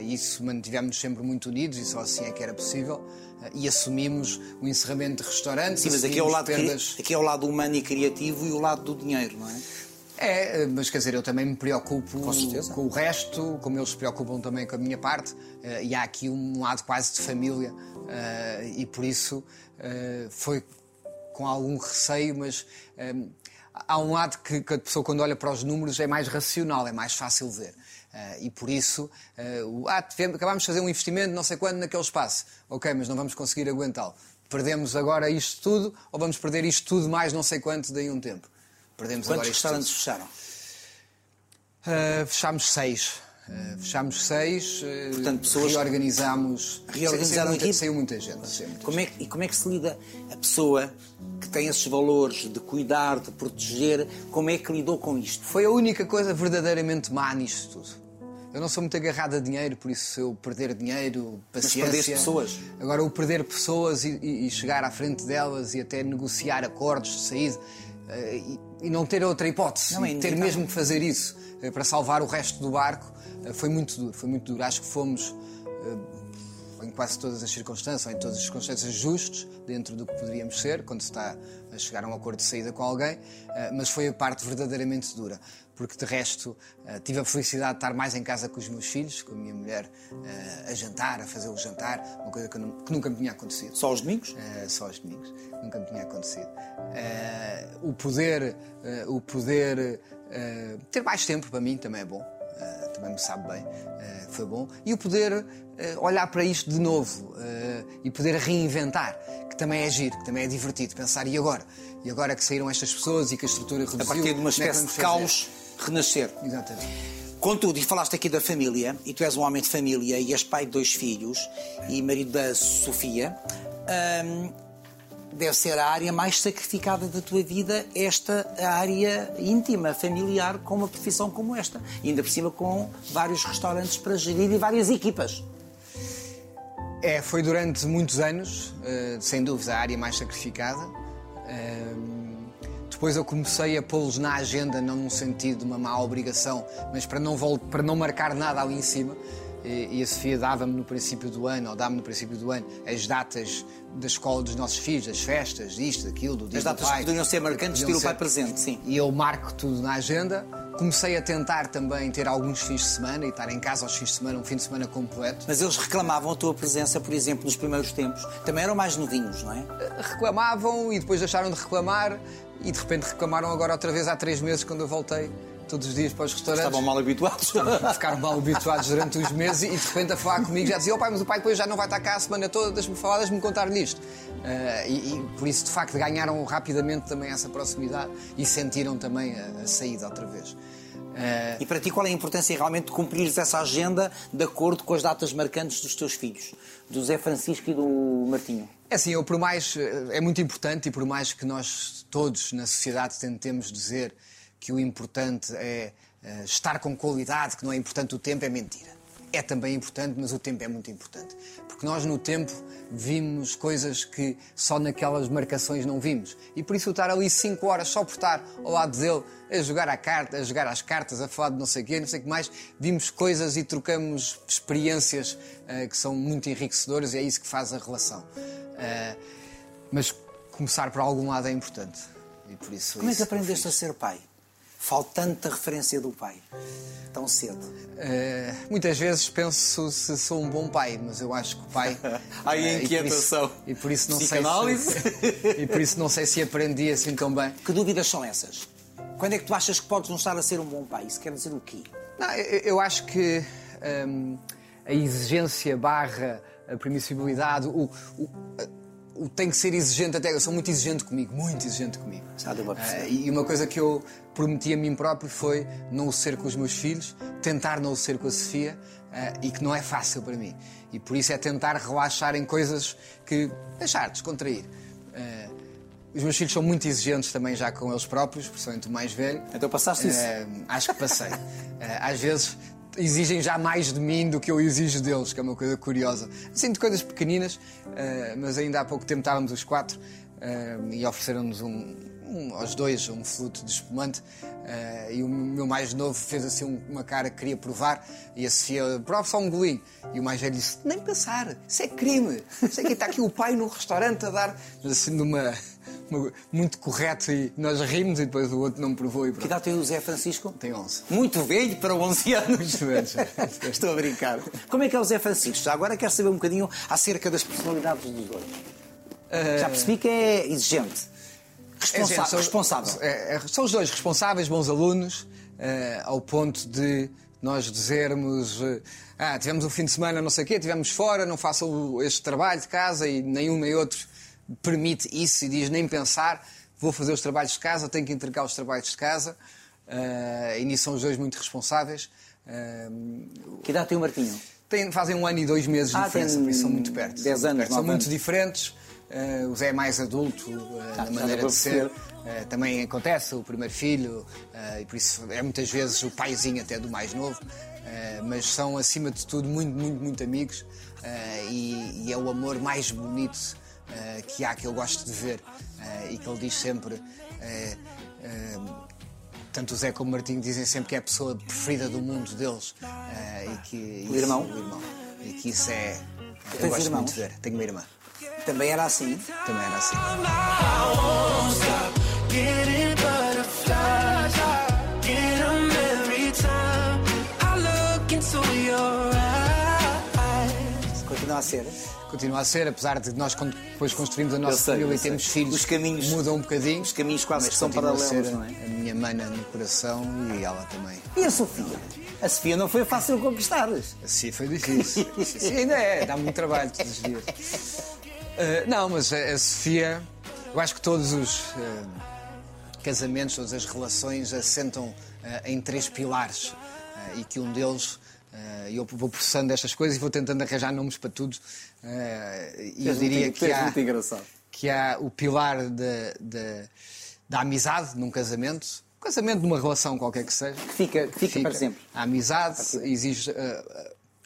Isso mantivemos sempre muito unidos e só assim é que era possível. E assumimos o encerramento de restaurantes.
Sim, mas aqui é, o lado,
perdas.
aqui é o lado humano e criativo e o lado do dinheiro, não é?
É, mas quer dizer, eu também me preocupo
Com
com o resto, como eles se preocupam também com a minha parte, eh, e há aqui um lado quase de família, eh, e por isso eh, foi com algum receio, mas há um lado que, que a pessoa, quando olha para os números, é mais racional, é mais fácil ver. Eh, e por isso, eh, o- ah, tivemos- acabámos de fazer um investimento, não sei quando, naquele espaço. Ok, mas não vamos conseguir aguentá-lo. Perdemos agora isto tudo, ou vamos perder isto tudo mais não sei quanto daí um tempo? Perdemos
Quantos
agora isto tudo.
restaurantes fecharam?
Uh, fechámos seis. Uh, fechámos seis. uh,
Portanto, pessoas-
Reorganizámos.
Reorganizaram
saiu muita, saiu muita gente. saiu muita
Como é, que- e como é que se lida a pessoa que tem esses valores de cuidar, de proteger, como é que lidou com isto?
Foi a única coisa verdadeiramente má nisto tudo. Eu não sou muito agarrado a dinheiro, por isso se eu perder dinheiro, paciência...
perdeste pessoas.
Agora, o perder pessoas e, e- chegar à frente delas e até negociar acordos de saída, eh, e, e não ter outra hipótese,
Não, é
ter mesmo que fazer isso eh, para salvar o resto do barco, eh, foi muito duro. Foi muito duro. Acho que fomos em quase todas as circunstâncias, ou em todas as circunstâncias justos, dentro do que poderíamos ser, quando se está a chegar a um acordo de saída com alguém, mas foi a parte verdadeiramente dura. Porque de resto eh, tive a felicidade de estar mais em casa com os meus filhos, com a minha mulher, eh, a jantar, a fazer o jantar, uma coisa que, nu- que nunca me tinha acontecido.
Só aos domingos?
Eh, só aos domingos. Nunca me tinha acontecido. Eh, o poder, eh, o poder ter mais tempo para mim também é bom. Também me sabe bem. Foi bom. E o poder olhar para isto de novo e poder reinventar, que também é giro, que também é divertido. Pensar, e agora? E agora que saíram estas pessoas e que a estrutura reduziu...
A partir de uma
é
espécie
vamos
de caos, renascer.
Exatamente.
Contudo, e falaste aqui da família, e tu és um homem de família e és pai de dois filhos e marido da Sofia, hum, deve ser a área mais sacrificada da tua vida, esta área íntima, familiar, com uma profissão como esta. E ainda por cima com vários restaurantes para gerir e várias equipas.
É, foi durante muitos anos, eh, sem dúvida, a área mais sacrificada. Depois eu comecei a pô-los na agenda, não num sentido de uma má obrigação, mas para não, para não marcar nada ali em cima. E, e a Sofia dava-me no princípio do ano, ou dá-me no princípio do ano, as datas da escola dos nossos filhos, as festas, isto, aquilo, do dia
As
do
datas
pai.
que poderiam ser marcantes,
Podiam
ter o pai presente, sim.
E eu marco tudo na agenda. Comecei a tentar também ter alguns fins de semana e estar em casa aos fins de semana, um fim de semana completo.
Mas eles reclamavam a tua presença, por exemplo, nos primeiros tempos. Também eram mais novinhos, não é?
reclamavam e depois deixaram de reclamar e de repente reclamaram agora outra vez há três meses quando eu voltei todos os dias para os restaurantes.
Estavam mal habituados.
Ficaram mal habituados durante uns meses e de repente a falar comigo já diziam: oh, pai, mas o pai depois já não vai estar cá a semana toda, deixa-me falar, deixa-me contar-lhe isto. Ah, e, e por isso, de facto, ganharam rapidamente também essa proximidade e sentiram também a, a saída outra vez. Ah,
E para ti, qual é a importância realmente de cumprires essa agenda de acordo com as datas marcantes dos teus filhos? Do Zé Francisco e do Martinho?
É assim, eu por mais é muito importante e por mais que nós todos na sociedade tentemos dizer que o importante é eh, estar com qualidade, que não é importante o tempo, é mentira. É também importante, mas o tempo é muito importante. Porque nós no tempo vimos coisas que só naquelas marcações não vimos. E por isso estar ali 5 horas só por estar ao lado dele, a jogar, a carta, a jogar às cartas, a falar de não sei o quê, não sei o que mais, vimos coisas e trocamos experiências eh, que são muito enriquecedoras e é isso que faz a relação. Eh, mas começar por algum lado é importante. E por isso
Como é que aprendeste a ser pai? Faltando a referência do pai. Tão cedo.
Eh, muitas vezes penso se sou um bom pai, mas eu acho que o pai. [LAUGHS]
Aí a
eh, e por
inquietação.
isso- E por isso não sei se. [LAUGHS] E por isso não sei se aprendi assim tão bem.
Que dúvidas são essas? Quando é que tu achas que podes não estar a ser um bom pai? Isso quer dizer o quê?
Não, eu, eu acho que hum, a exigência barra a permissibilidade, o, o, o tem que ser exigente até. Eu sou muito exigente comigo, muito exigente comigo.
Já deu para perceber.
Ah, e uma coisa que eu prometi a mim próprio foi não o ser com os meus filhos, tentar não o ser com a Sofia ah, e que não é fácil para mim. E por isso é tentar relaxar em coisas que. deixar, descontrair. Ah, os meus filhos são muito exigentes também já com eles próprios, principalmente o mais velho.
Então passaste isso?
Eh, acho que passei. [LAUGHS] Eh, às vezes exigem já mais de mim do que eu exijo deles, que é uma coisa curiosa. Assim, de coisas pequeninas, eh, mas ainda há pouco tempo estávamos os quatro eh, e ofereceram-nos um, um- aos dois um flute de espumante eh, e o meu mais novo fez assim um- uma cara que queria provar e a Sofia, prova só um golinho. E o mais velho disse, nem pensar, isso é crime. É que está aqui o pai no restaurante a dar, mas assim numa... Muito correto e nós rimos e depois o outro não provou e
Que
pronto.
idade tem o Zé Francisco?
Tem 11.
Muito velho para 11 anos.
Muito velho. [LAUGHS]
Estou a brincar. Como é que é o Zé Francisco? Já agora quero saber um bocadinho acerca das personalidades dos dois. Já percebi que é exigente.
É,
Responsa-
gente, são-
responsável.
é, é, são os dois responsáveis, bons alunos, eh, ao ponto de nós dizermos: eh, ah, tivemos um fim de semana, não sei o quê, tivemos fora, não façam este trabalho de casa e nenhum nem outro permite isso e diz nem pensar, vou fazer os trabalhos de casa, tenho que entregar os trabalhos de casa. Eh, e nisso são os dois muito responsáveis. Eh,
Que idade tem o Martinho?
Têm- fazem um ano e dois meses de
Ah,
diferença,
tem
por isso são muito perto.
10
São muito
anos,
perto. São
9
muito
anos.
diferentes. eh, o Zé é mais adulto eh,
já
na maneira de ser. Eh, também acontece o primeiro filho, e por isso é muitas vezes o paizinho até do mais novo. mas são, acima de tudo, muito, muito, muito amigos. e, e é o amor mais bonito eh, que há, que eu gosto de ver. eh, e que ele diz sempre é, tanto o Zé como o Martinho dizem sempre que é a pessoa preferida do mundo deles. e que,
O irmão?
o irmão. E que isso é. Eu
Tens
gosto
irmãos?
muito de ver. Tenho uma irmã.
Também era assim.
Também era assim.
Continua a ser.
Continua a ser, apesar de nós, quando depois construímos a nossa
sei,
família e temos filhos,
Os caminhos-
mudam um bocadinho.
os caminhos quase são
a
paralelos,
ser
não é?
A minha mana no coração e ela também.
E a Sofia? A Sofia não foi fácil conquistar.
Assim foi difícil. [LAUGHS] Ainda é, dá muito trabalho todos os dias. Ah, não, mas a, a Sofia, eu acho que todos os ah, casamentos, todas as relações assentam ah, em três pilares e que um deles. Ah, eu vou processando estas coisas e vou tentando arranjar nomes para tudo. ah, e eu diria que há, que há o pilar da- da- amizade num casamento, casamento numa relação qualquer que seja.
Que fica, que fica, para sempre.
A amizade exige uh,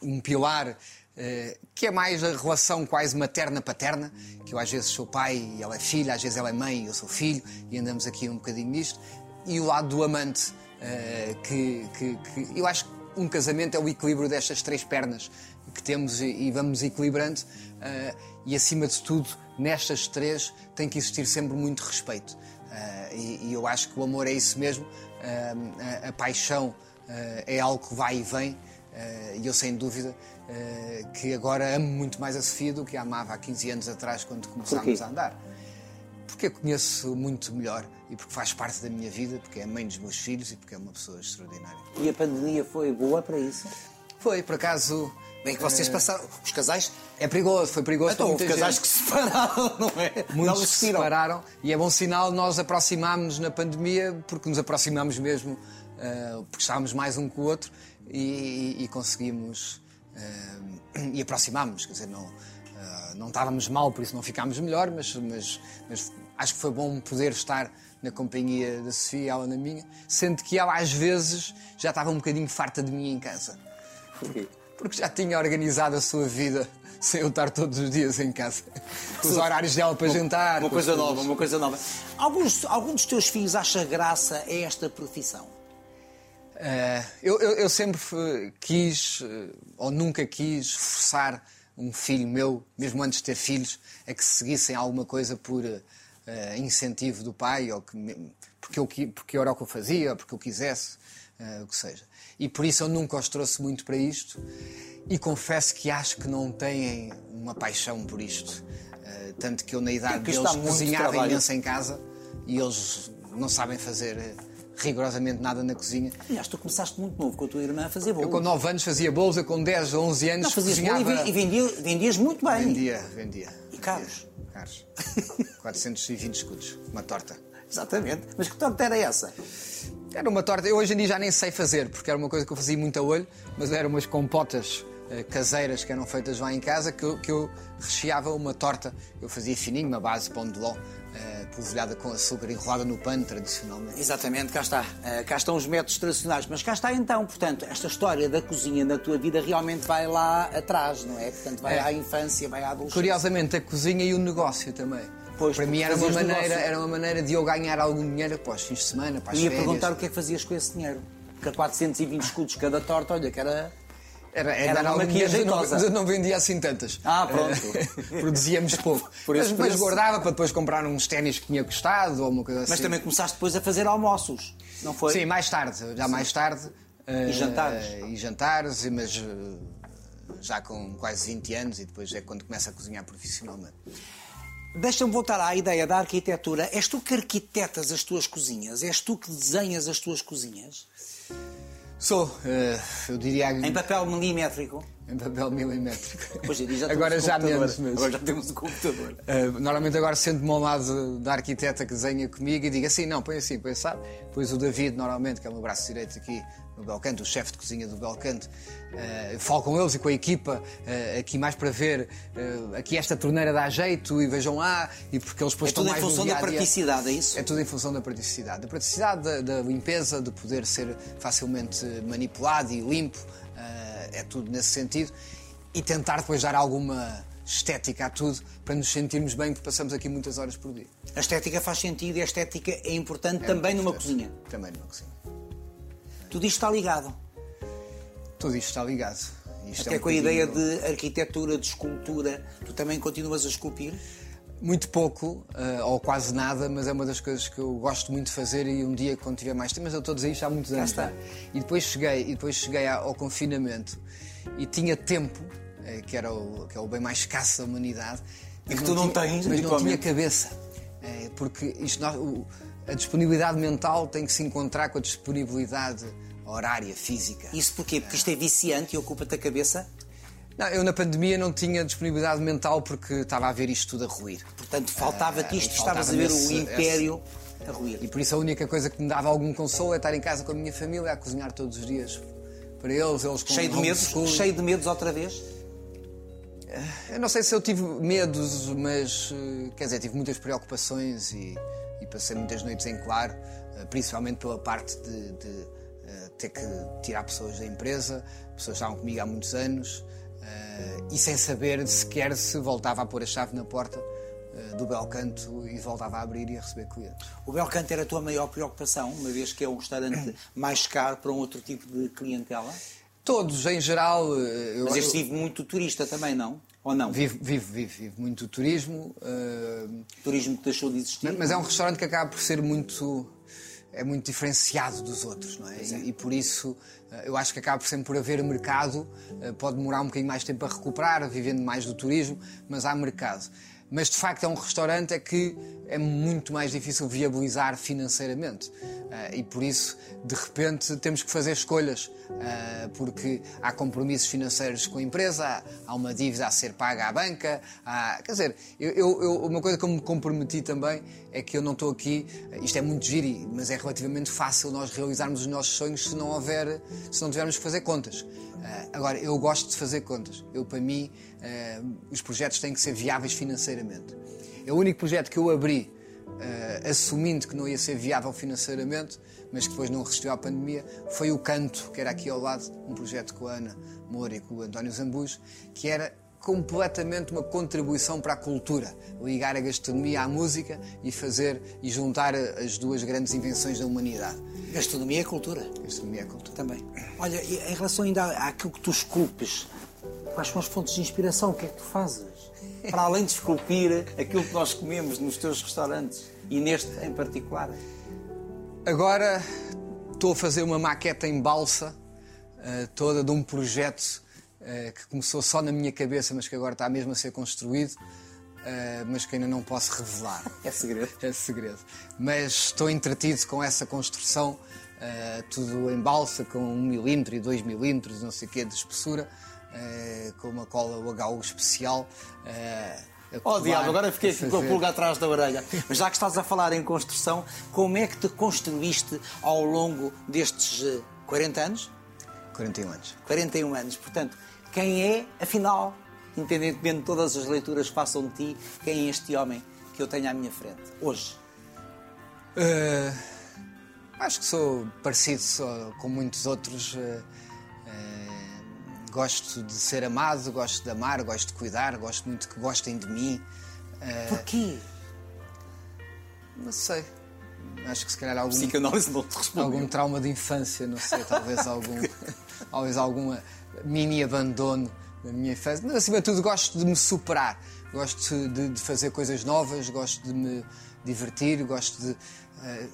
um pilar uh, que é mais a relação quase materna-paterna, que eu às vezes sou pai e ela é filha, às vezes ela é mãe e eu sou filho, e andamos aqui um bocadinho nisto. E o lado do amante, uh, que, que- que eu acho que um casamento é o equilíbrio destas três pernas que temos e, e vamos equilibrando. uh, e acima de tudo, nestas três tem que existir sempre muito respeito. Uh, e, e eu acho que o amor é isso mesmo. Uh, a, a paixão é algo que vai e vem. e eu, sem dúvida, que agora amo muito mais a Sofia do que a amava há 15 anos atrás, quando começámos a andar. Porque a conheço muito melhor e porque faz parte da minha vida, porque é a mãe dos meus filhos e porque é uma pessoa extraordinária.
E a pandemia foi boa para isso?
Foi, por acaso.
Bem que vocês
uh,
passaram. Os casais.
É perigoso, foi perigoso
Então,
para
houve
muita
casais
gente.
que se separaram, [LAUGHS] não é?
Muitos
não
se separaram e é bom sinal nós aproximámos-nos na pandemia porque nos aproximámos mesmo ah, porque estávamos mais um com o outro e, e conseguimos ah, [CLEARS THROAT] e aproximámos quer dizer não ah, não estávamos mal por isso não ficámos melhor mas, mas, mas acho que foi bom poder estar na companhia da Sofia e ela na minha sendo que ela às vezes já estava um bocadinho farta de mim em casa
Porquê?
porque já tinha organizado a sua vida [LAUGHS] sem eu estar todos os dias em casa. Com os horários dela para jantar.
Uma coisa nova, uma coisa nova. Alguns, algum dos teus filhos acha graça a esta profissão?
Eh, eu, eu- eu sempre eh, quis, eh, ou nunca quis, forçar um filho meu, mesmo antes de ter filhos, a que seguissem alguma coisa por eh, incentivo do pai, ou que, porque, eu, porque era o que eu fazia, ou porque eu quisesse, eh, o que seja. E por isso eu nunca os trouxe muito para isto, e confesso que acho que não têm uma paixão por isto. Eh, tanto que eu, na idade
Porque
deles, cozinhava
trabalho.
imenso em casa, e eles não sabem fazer rigorosamente nada na cozinha.
Aliás, tu começaste muito novo com a tua irmã a fazer bolos.
Eu com 9 anos fazia bolos, eu com 10 ou 11 anos
Não, fazias
cozinhava...
e, ve- e vendia- vendias muito bem.
Vendia, vendia.
E caros?
Vendia. Caros. [LAUGHS] 420 escudos, uma torta.
Exatamente. Mas que torta era essa?
Era uma torta, eu hoje em dia já nem sei fazer, porque era uma coisa que eu fazia muito a olho, mas eram umas compotas eh, caseiras que eram feitas lá em casa, que eu, que eu recheava uma torta. Eu fazia fininho, uma base de pão de ló, eh, polvilhada com açúcar, enrolada no pano, tradicionalmente.
Exatamente, cá está. Eh, cá estão os métodos tradicionais. Mas cá está então, portanto, esta história da cozinha na tua vida realmente vai lá atrás, não é? Portanto, vai
É.
à infância, vai à adolescência.
Curiosamente, a cozinha e o negócio também. Para mim era uma, maneira, era uma maneira de eu ganhar algum dinheiro para os fins de semana, para as
Eu ia perguntar o que é que fazias com esse dinheiro. Porque a 420 escudos cada torta, olha, que era.
Era,
Era
era
uma
não- não vendia assim tantas.
Ah, pronto. [LAUGHS]
Produzíamos pouco. [LAUGHS]
Por esse
mas, mas
preço.
guardava para depois comprar uns ténis que tinha gostado ou uma coisa assim.
Mas também começaste depois a fazer almoços, não foi?
Sim, mais tarde, já mais tarde. eh,
E jantares?
E jantares, mas eh, já com quase 20 anos e depois é quando começa a cozinhar profissionalmente.
Deixa-me voltar à ideia da arquitetura. És tu que arquitetas as tuas cozinhas? És tu que desenhas as tuas cozinhas?
Sou, eh, eu diria,
Em papel milimétrico?
Em papel milimétrico.
Hoje em dia já temos
agora
um
já menos, mas...
Agora já temos um computador.
Uh, normalmente agora sento-me ao lado da arquiteta que desenha comigo e digo assim, não, põe assim, põe sabe. Depois o David, normalmente, que é o meu braço direito aqui no Belcanto, o chefe de cozinha do Belcanto, uh, falo com eles e com a equipa uh, aqui mais para ver, uh, aqui esta torneira dá jeito e vejam lá, e porque eles depois
É tudo
estão
em
mais no
função da praticidade, é isso?
É tudo em função da praticidade. Da praticidade, da, da limpeza, de poder ser facilmente manipulado e limpo, é tudo nesse sentido. E tentar depois dar alguma estética a tudo para nos sentirmos bem, porque passamos aqui muitas horas por dia.
A estética faz sentido e a estética é importante também numa cozinha.
Também numa cozinha.
Tudo isto está ligado.
Tudo isto está ligado. Isto
Até
é um
com a ideia de arquitetura, de escultura. Tu também continuas a esculpir?
Muito pouco, eh, ou quase nada, mas é uma das coisas que eu gosto muito de fazer e um dia, quando tiver mais tempo, mas eu estou a dizer isto há muitos anos.
está.
tá? E depois cheguei, e depois cheguei ao confinamento e tinha tempo, eh, que, era o, que é o bem mais escasso da humanidade.
E que tu não
tinha-
tens,
Mas não tinha cabeça. Eh, Porque isto, a disponibilidade mental tem que se encontrar com a disponibilidade horária, física.
Isso porquê? Porque isto é viciante e ocupa-te a cabeça.
Não, eu na pandemia não tinha disponibilidade mental porque estava a ver isto tudo a ruir.
Portanto, faltava-te isto,
Ah,
estavas a ver
faltava-me
o
esse-
império a ruir.
E por isso a única coisa que me dava algum consolo é estar em casa com a minha família a cozinhar todos os dias para eles, eles com
Cheio de medos, cheio de medos outra vez.
Eu não sei se eu tive medos, mas eh, quer dizer, tive muitas preocupações e, e passei muitas noites em claro, principalmente pela parte de, de, ter que tirar pessoas da empresa, pessoas que estavam comigo há muitos anos, e sem saber sequer se voltava a pôr a chave na porta eh, do bel canto e voltava a abrir e a receber clientes.
O Belcanto era a tua maior preocupação, uma vez que é um restaurante [CLEARS THROAT] mais caro para um outro tipo de clientela.
Todos, em geral. eh, Eu,
Mas este
eu-
vive muito turista também, não? Ou não?
Vive, vive, vive, vive muito turismo, eh,
O turismo que deixou de existir.
mas é um restaurante que acaba por ser muito é muito diferenciado dos outros, não é? E, e por isso eh, eu acho que acaba sempre por haver mercado, eh, pode demorar um bocadinho mais tempo a recuperar, vivendo mais do turismo, mas há mercado. Mas de facto é um restaurante é que é muito mais difícil viabilizar financeiramente. Eh, e por isso, de repente, temos que fazer escolhas, eh, porque há compromissos financeiros com a empresa, há- há uma dívida a ser paga à banca. há- quer dizer, eu, eu- uma coisa que eu me comprometi também é que eu não estou aqui, isto é muito giro, mas é relativamente fácil nós realizarmos os nossos sonhos se não houver, se não tivermos que fazer contas. Eh, agora, eu gosto de fazer contas. Eu, para mim, eh, os projetos têm que ser viáveis financeiramente. É o único projeto que eu abri eh, assumindo que não ia ser viável financeiramente, mas que depois não resistiu à pandemia, foi o Canto, que era aqui ao lado, um projeto com a Ana Moura e com o António Zambus, que era completamente uma contribuição para a cultura, ligar a gastronomia à música e fazer e juntar as duas grandes invenções da humanidade.
Gastronomia é cultura.
Gastronomia é cultura.
Também. Olha, em relação ainda àquilo que tu esculpes, quais são as fontes de inspiração? O que é que tu fazes? Para além de esculpir aquilo que nós comemos nos teus restaurantes e neste em particular.
Agora estou a fazer uma maqueta em balsa eh, toda de um projeto que começou só na minha cabeça, mas que agora está mesmo a ser construído, eh, mas que ainda não posso revelar. [LAUGHS]
É segredo.
É segredo. Mas estou entretido com essa construção, eh, tudo em balsa, com 1 milímetro e 2 milímetros, não sei o quê, de espessura, eh, com uma cola UHU especial. eh,
Oh, diabo, agora fiquei com a pulga atrás da orelha. Mas já que estás a falar em construção, como é que te construíste ao longo destes eh, 40 anos?
41 anos.
41 anos. Portanto, quem é, afinal, independentemente de todas as leituras que façam de ti, quem é este homem que eu tenho à minha frente, hoje?
Eh, acho que sou parecido só com muitos outros. eh, eh, gosto de ser amado, gosto de amar, gosto de cuidar, gosto muito que gostem de mim.
Porquê?
não sei. Acho que se calhar algum,
Psicanálise não te responde.
algum trauma de infância, não sei, talvez algum, [LAUGHS] talvez algum mini abandono da minha infância. Mas acima de tudo gosto de me superar, gosto de, de fazer coisas novas, gosto de me divertir, gosto de. eh,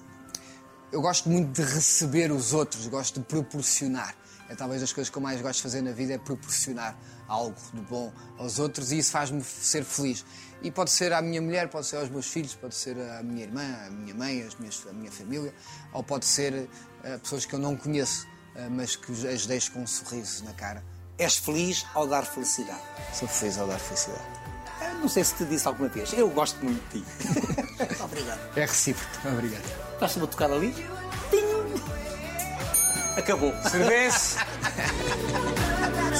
eu gosto muito de receber os outros, gosto de proporcionar. É talvez das coisas que eu mais gosto de fazer na vida é proporcionar algo de bom aos outros e isso faz-me ser feliz. E pode ser à minha mulher, pode ser aos meus filhos, pode ser à minha irmã, à minha mãe, às minhas, à minha família, ou pode ser a pessoas que eu não conheço, eh, mas que as deixo com um sorriso na cara.
És feliz ao dar felicidade.
Sou feliz ao dar felicidade.
Eu não sei se te disse alguma vez, eu gosto muito de ti. [LAUGHS] Obrigado.
É recíproco. Obrigado.
Estás-me a tocar ali? Acabou.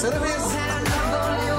Love only [LAUGHS]